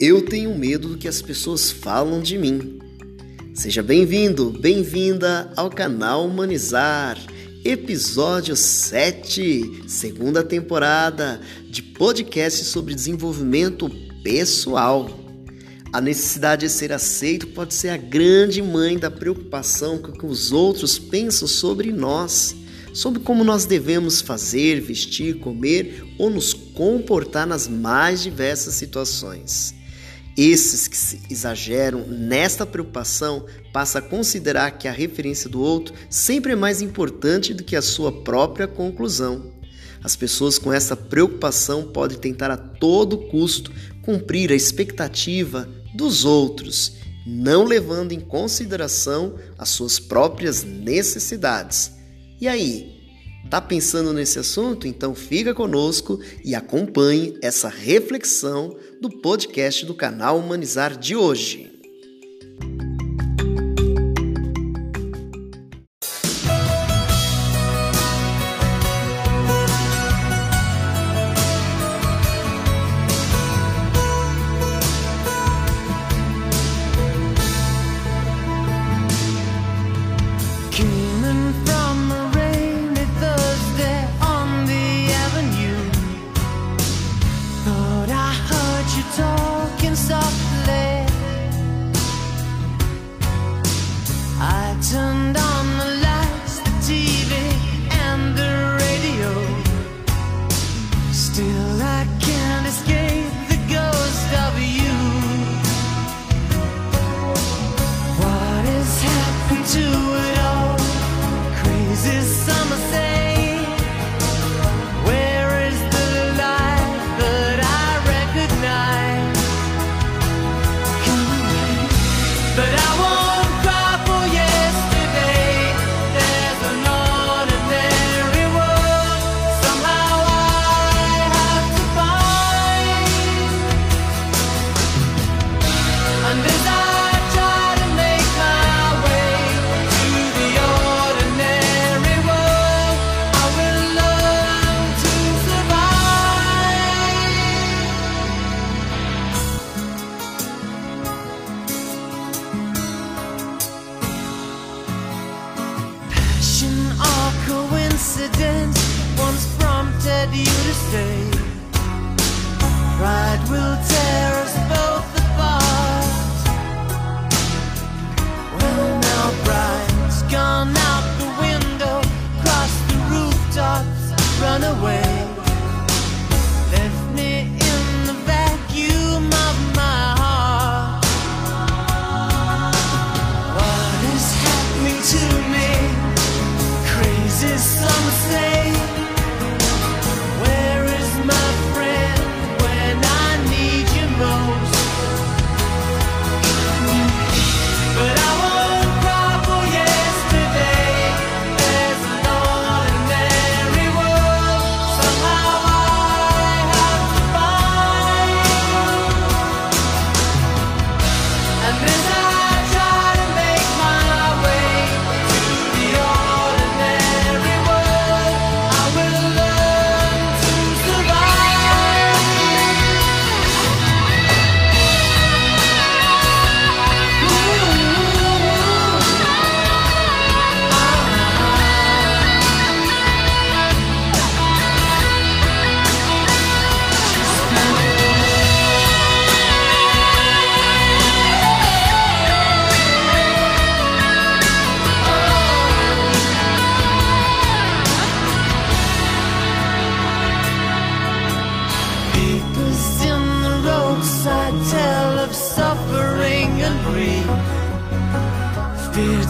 Eu tenho medo do que as pessoas falam de mim. Seja bem-vindo, bem-vinda ao canal Humanizar, episódio 7, segunda temporada de podcast sobre desenvolvimento pessoal. A necessidade de ser aceito pode ser a grande mãe da preocupação com o que os outros pensam sobre nós, sobre como nós devemos fazer, vestir, comer ou nos comportar nas mais diversas situações. Esses que se exageram nesta preocupação passam a considerar que a referência do outro sempre é mais importante do que a sua própria conclusão. As pessoas com essa preocupação podem tentar a todo custo cumprir a expectativa dos outros, não levando em consideração as suas próprias necessidades. E aí, Tá pensando nesse assunto? Então fica conosco e acompanhe essa reflexão do podcast do canal Humanizar de hoje.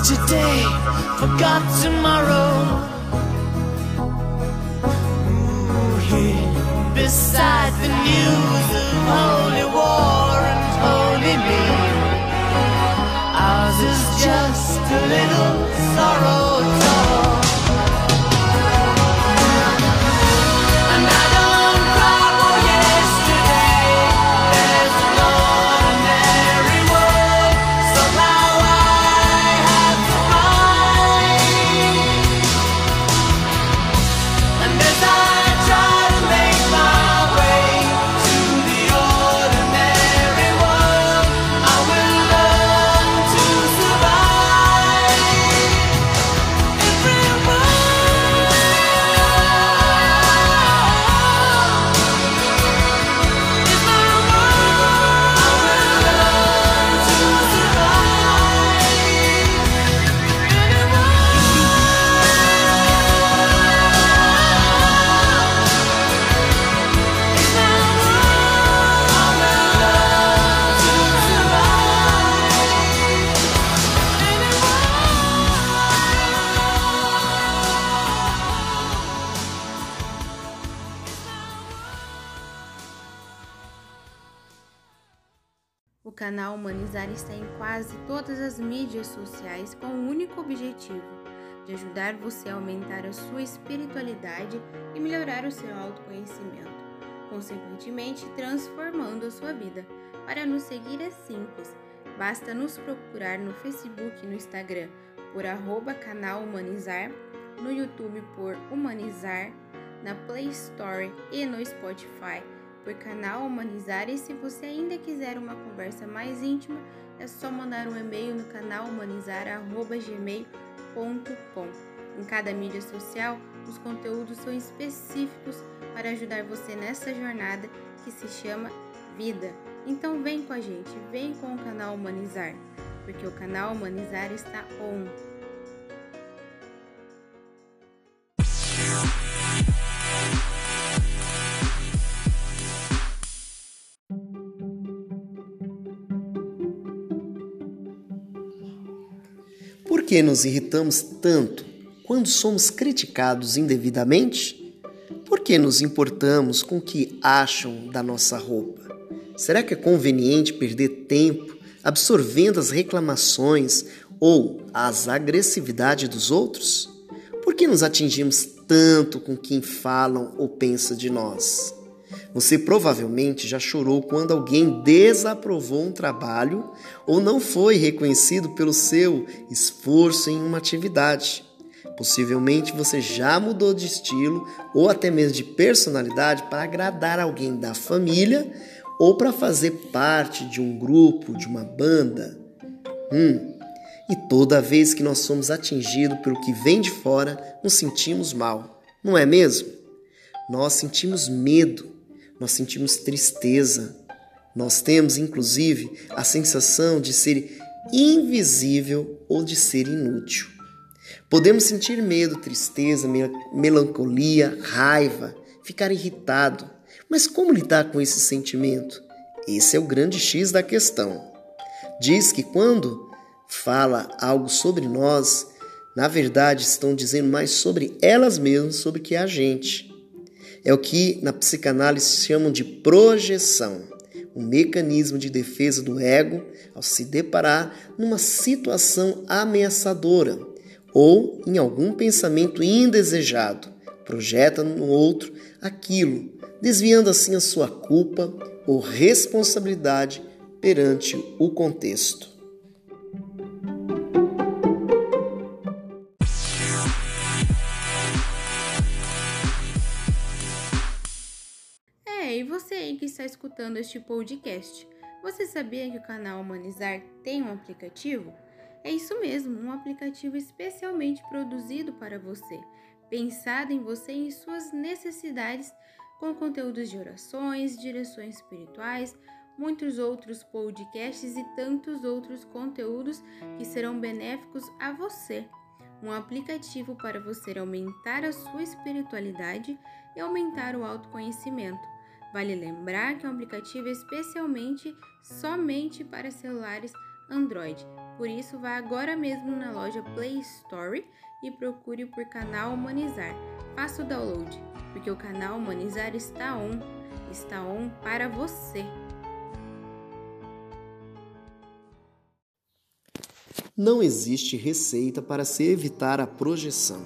Today, forgot tomorrow. Ooh, here beside the news of holy war canal Humanizar está em quase todas as mídias sociais com o único objetivo de ajudar você a aumentar a sua espiritualidade e melhorar o seu autoconhecimento, consequentemente transformando a sua vida. Para nos seguir é simples, basta nos procurar no Facebook e no Instagram por arroba canal Humanizar, no YouTube por Humanizar, na Play Store e no Spotify por canal Humanizar e se você ainda quiser uma conversa mais íntima, é só mandar um e-mail no canal humanizar@gmail.com. Em cada mídia social, os conteúdos são específicos para ajudar você nessa jornada que se chama vida. Então vem com a gente, vem com o canal Humanizar, porque o canal Humanizar está on. Por que nos irritamos tanto quando somos criticados indevidamente? Por que nos importamos com o que acham da nossa roupa? Será que é conveniente perder tempo absorvendo as reclamações ou as agressividades dos outros? Por que nos atingimos tanto com quem falam ou pensa de nós? Você provavelmente já chorou quando alguém desaprovou um trabalho ou não foi reconhecido pelo seu esforço em uma atividade. Possivelmente você já mudou de estilo ou até mesmo de personalidade para agradar alguém da família ou para fazer parte de um grupo, de uma banda. Hum, e toda vez que nós somos atingidos pelo que vem de fora, nos sentimos mal, não é mesmo? Nós sentimos medo, nós sentimos tristeza, nós temos inclusive a sensação de ser invisível ou de ser inútil. Podemos sentir medo, tristeza, melancolia, raiva, ficar irritado. Mas como lidar com esse sentimento? Esse é o grande X da questão. Diz que quando fala algo sobre nós, na verdade estão dizendo mais sobre elas mesmas, sobre que a gente. É o que na psicanálise chamam de projeção, um mecanismo de defesa do ego ao se deparar numa situação ameaçadora ou em algum pensamento indesejado. Projeta no outro aquilo, desviando assim a sua culpa ou responsabilidade perante o contexto. É, e você aí que está escutando este podcast, você sabia que o canal Humanizar tem um aplicativo? É isso mesmo, um aplicativo especialmente produzido para você, pensado em você e em suas necessidades, com conteúdos de orações, direções espirituais, muitos outros podcasts e tantos outros conteúdos que serão benéficos a você. Um aplicativo para você aumentar a sua espiritualidade e aumentar o autoconhecimento. Vale lembrar que é um aplicativo especialmente somente para celulares Android. Por isso, vá agora mesmo na loja Play Store e procure por canal Humanizar. Faça o download, porque o canal Humanizar está on, está on para você. Não existe receita para se evitar a projeção.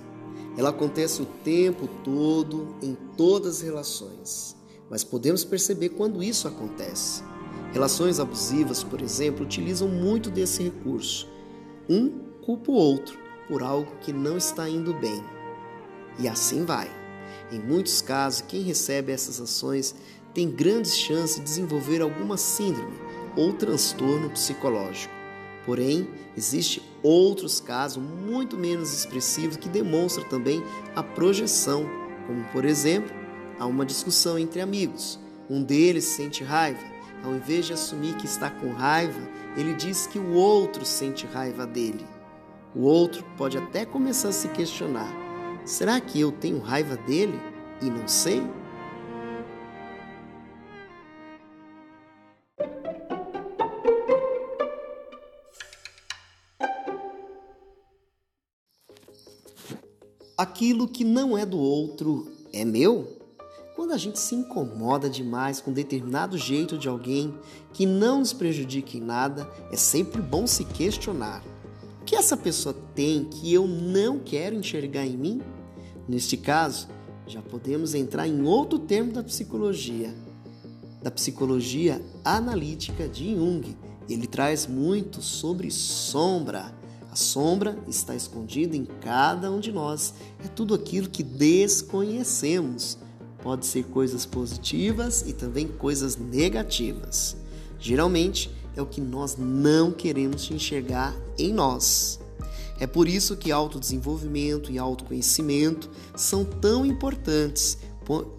Ela acontece o tempo todo em todas as relações mas podemos perceber quando isso acontece. Relações abusivas, por exemplo, utilizam muito desse recurso. Um culpa o outro por algo que não está indo bem. E assim vai. Em muitos casos, quem recebe essas ações tem grandes chances de desenvolver alguma síndrome ou transtorno psicológico. Porém, existem outros casos muito menos expressivos que demonstram também a projeção, como por exemplo, Há uma discussão entre amigos. Um deles sente raiva. Ao invés de assumir que está com raiva, ele diz que o outro sente raiva dele. O outro pode até começar a se questionar: será que eu tenho raiva dele e não sei? Aquilo que não é do outro é meu? Quando a gente se incomoda demais com determinado jeito de alguém que não nos prejudique em nada, é sempre bom se questionar: o que essa pessoa tem que eu não quero enxergar em mim? Neste caso, já podemos entrar em outro termo da psicologia, da psicologia analítica de Jung. Ele traz muito sobre sombra. A sombra está escondida em cada um de nós. É tudo aquilo que desconhecemos. Pode ser coisas positivas e também coisas negativas. Geralmente é o que nós não queremos enxergar em nós. É por isso que autodesenvolvimento e autoconhecimento são tão importantes,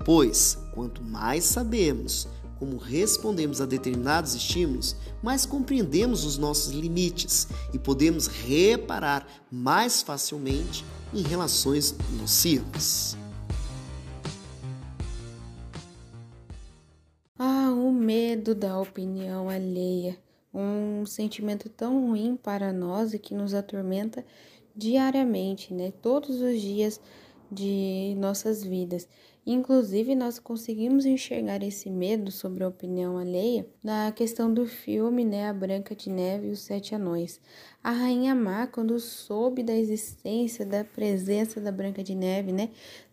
pois quanto mais sabemos como respondemos a determinados estímulos, mais compreendemos os nossos limites e podemos reparar mais facilmente em relações nocivas. Medo da opinião alheia, um sentimento tão ruim para nós e que nos atormenta diariamente, né? Todos os dias de nossas vidas. Inclusive, nós conseguimos enxergar esse medo sobre a opinião alheia na questão do filme, né, A Branca de Neve e os Sete Anões. A Rainha Má, quando soube da existência, da presença da Branca de Neve, né,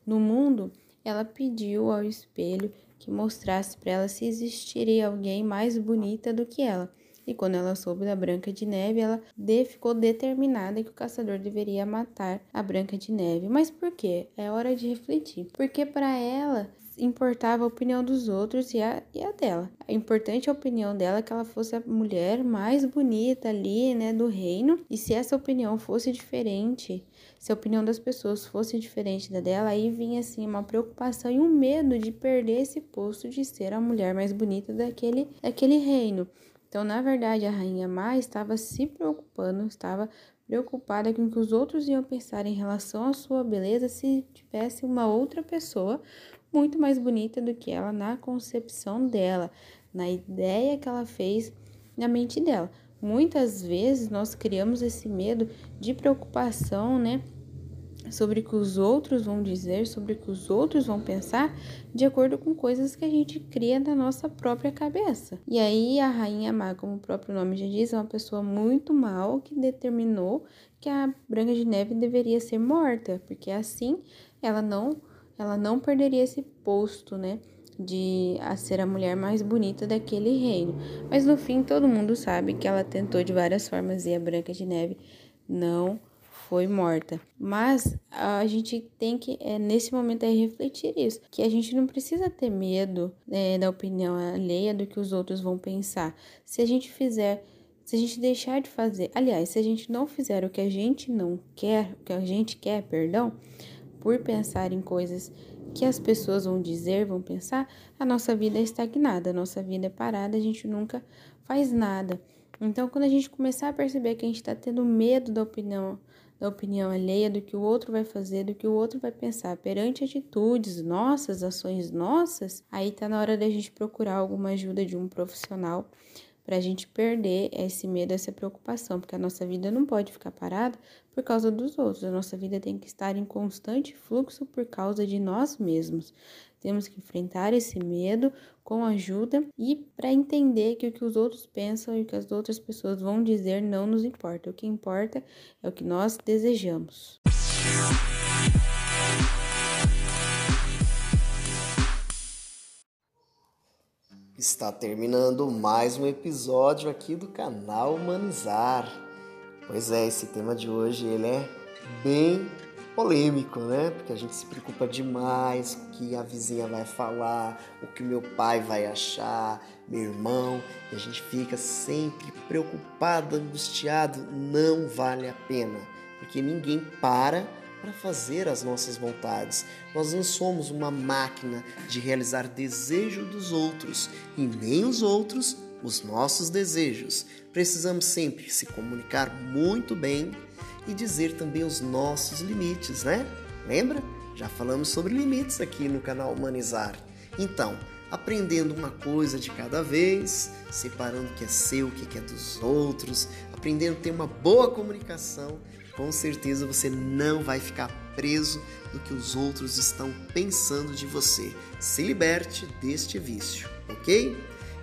no mundo, ela pediu ao espelho que mostrasse para ela se existiria alguém mais bonita do que ela. E quando ela soube da Branca de Neve, ela de, ficou determinada que o caçador deveria matar a Branca de Neve. Mas por quê? É hora de refletir. Porque para ela importava a opinião dos outros e a, e a dela. É importante a opinião dela que ela fosse a mulher mais bonita ali, né, do reino. E se essa opinião fosse diferente, se a opinião das pessoas fosse diferente da dela, aí vinha assim uma preocupação e um medo de perder esse posto de ser a mulher mais bonita daquele, daquele reino. Então, na verdade, a rainha má estava se preocupando, estava preocupada com o que os outros iam pensar em relação à sua beleza se tivesse uma outra pessoa muito mais bonita do que ela na concepção dela, na ideia que ela fez na mente dela. Muitas vezes nós criamos esse medo de preocupação, né? Sobre o que os outros vão dizer, sobre o que os outros vão pensar, de acordo com coisas que a gente cria na nossa própria cabeça. E aí, a Rainha Má, como o próprio nome já diz, é uma pessoa muito mal que determinou que a Branca de Neve deveria ser morta, porque assim ela não ela não perderia esse posto, né? De a ser a mulher mais bonita daquele reino. Mas no fim, todo mundo sabe que ela tentou de várias formas e a Branca de Neve não foi morta. Mas a gente tem que, é, nesse momento, aí, refletir isso. Que a gente não precisa ter medo é, da opinião alheia do que os outros vão pensar. Se a gente fizer, se a gente deixar de fazer, aliás, se a gente não fizer o que a gente não quer, o que a gente quer, perdão, por pensar em coisas que as pessoas vão dizer, vão pensar, a nossa vida é estagnada, a nossa vida é parada, a gente nunca faz nada. Então, quando a gente começar a perceber que a gente está tendo medo da opinião, da opinião alheia, do que o outro vai fazer, do que o outro vai pensar perante atitudes nossas, ações nossas, aí tá na hora da gente procurar alguma ajuda de um profissional para a gente perder esse medo, essa preocupação, porque a nossa vida não pode ficar parada por causa dos outros, a nossa vida tem que estar em constante fluxo por causa de nós mesmos. Temos que enfrentar esse medo com ajuda e para entender que o que os outros pensam e o que as outras pessoas vão dizer não nos importa. O que importa é o que nós desejamos. Está terminando mais um episódio aqui do canal Humanizar. Pois é, esse tema de hoje ele é bem polêmico, né? Porque a gente se preocupa demais com o que a vizinha vai falar, o que meu pai vai achar, meu irmão, e a gente fica sempre preocupado, angustiado. Não vale a pena, porque ninguém para para fazer as nossas vontades. Nós não somos uma máquina de realizar desejo dos outros e nem os outros os nossos desejos, precisamos sempre se comunicar muito bem e dizer também os nossos limites, né? Lembra? Já falamos sobre limites aqui no canal Humanizar. Então, aprendendo uma coisa de cada vez, separando o que é seu, o que é dos outros, aprendendo a ter uma boa comunicação, com certeza você não vai ficar preso no que os outros estão pensando de você. Se liberte deste vício, ok?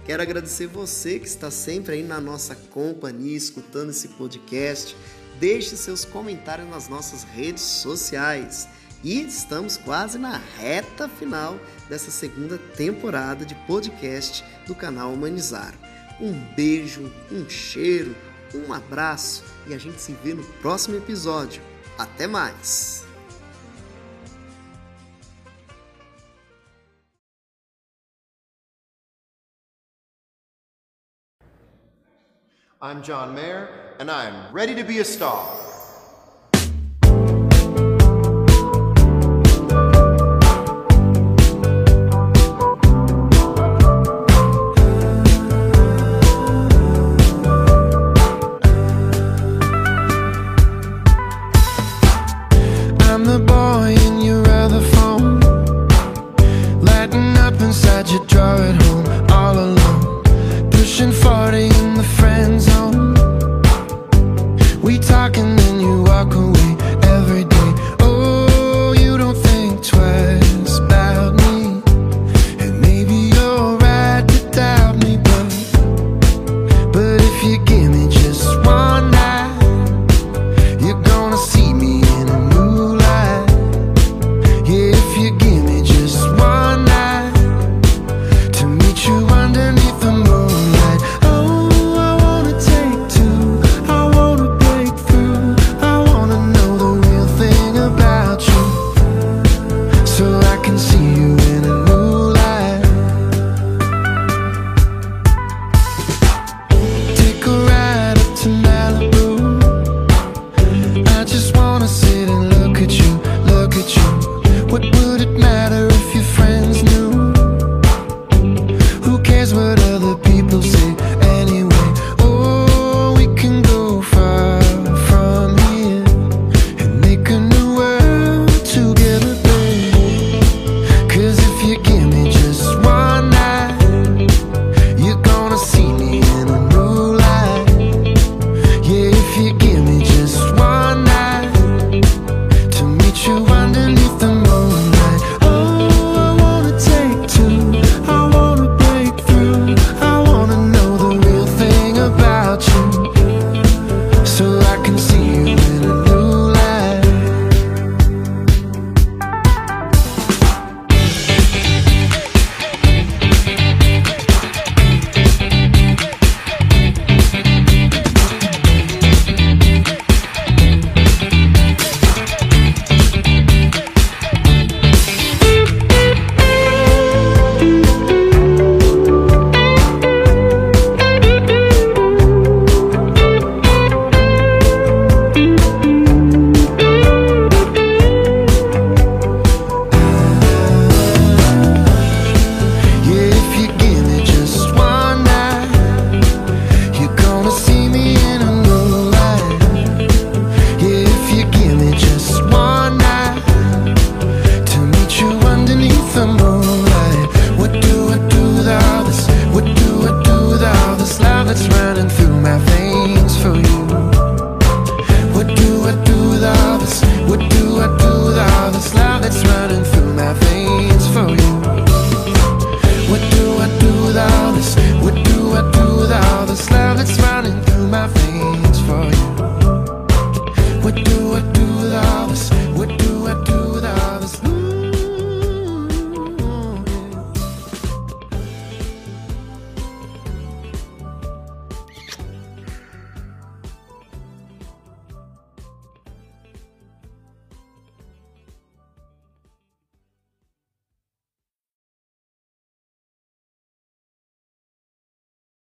Quero agradecer você que está sempre aí na nossa companhia, escutando esse podcast. Deixe seus comentários nas nossas redes sociais. E estamos quase na reta final dessa segunda temporada de podcast do canal Humanizar. Um beijo, um cheiro, um abraço e a gente se vê no próximo episódio. Até mais! I'm John Mayer, and I'm ready to be a star. I think.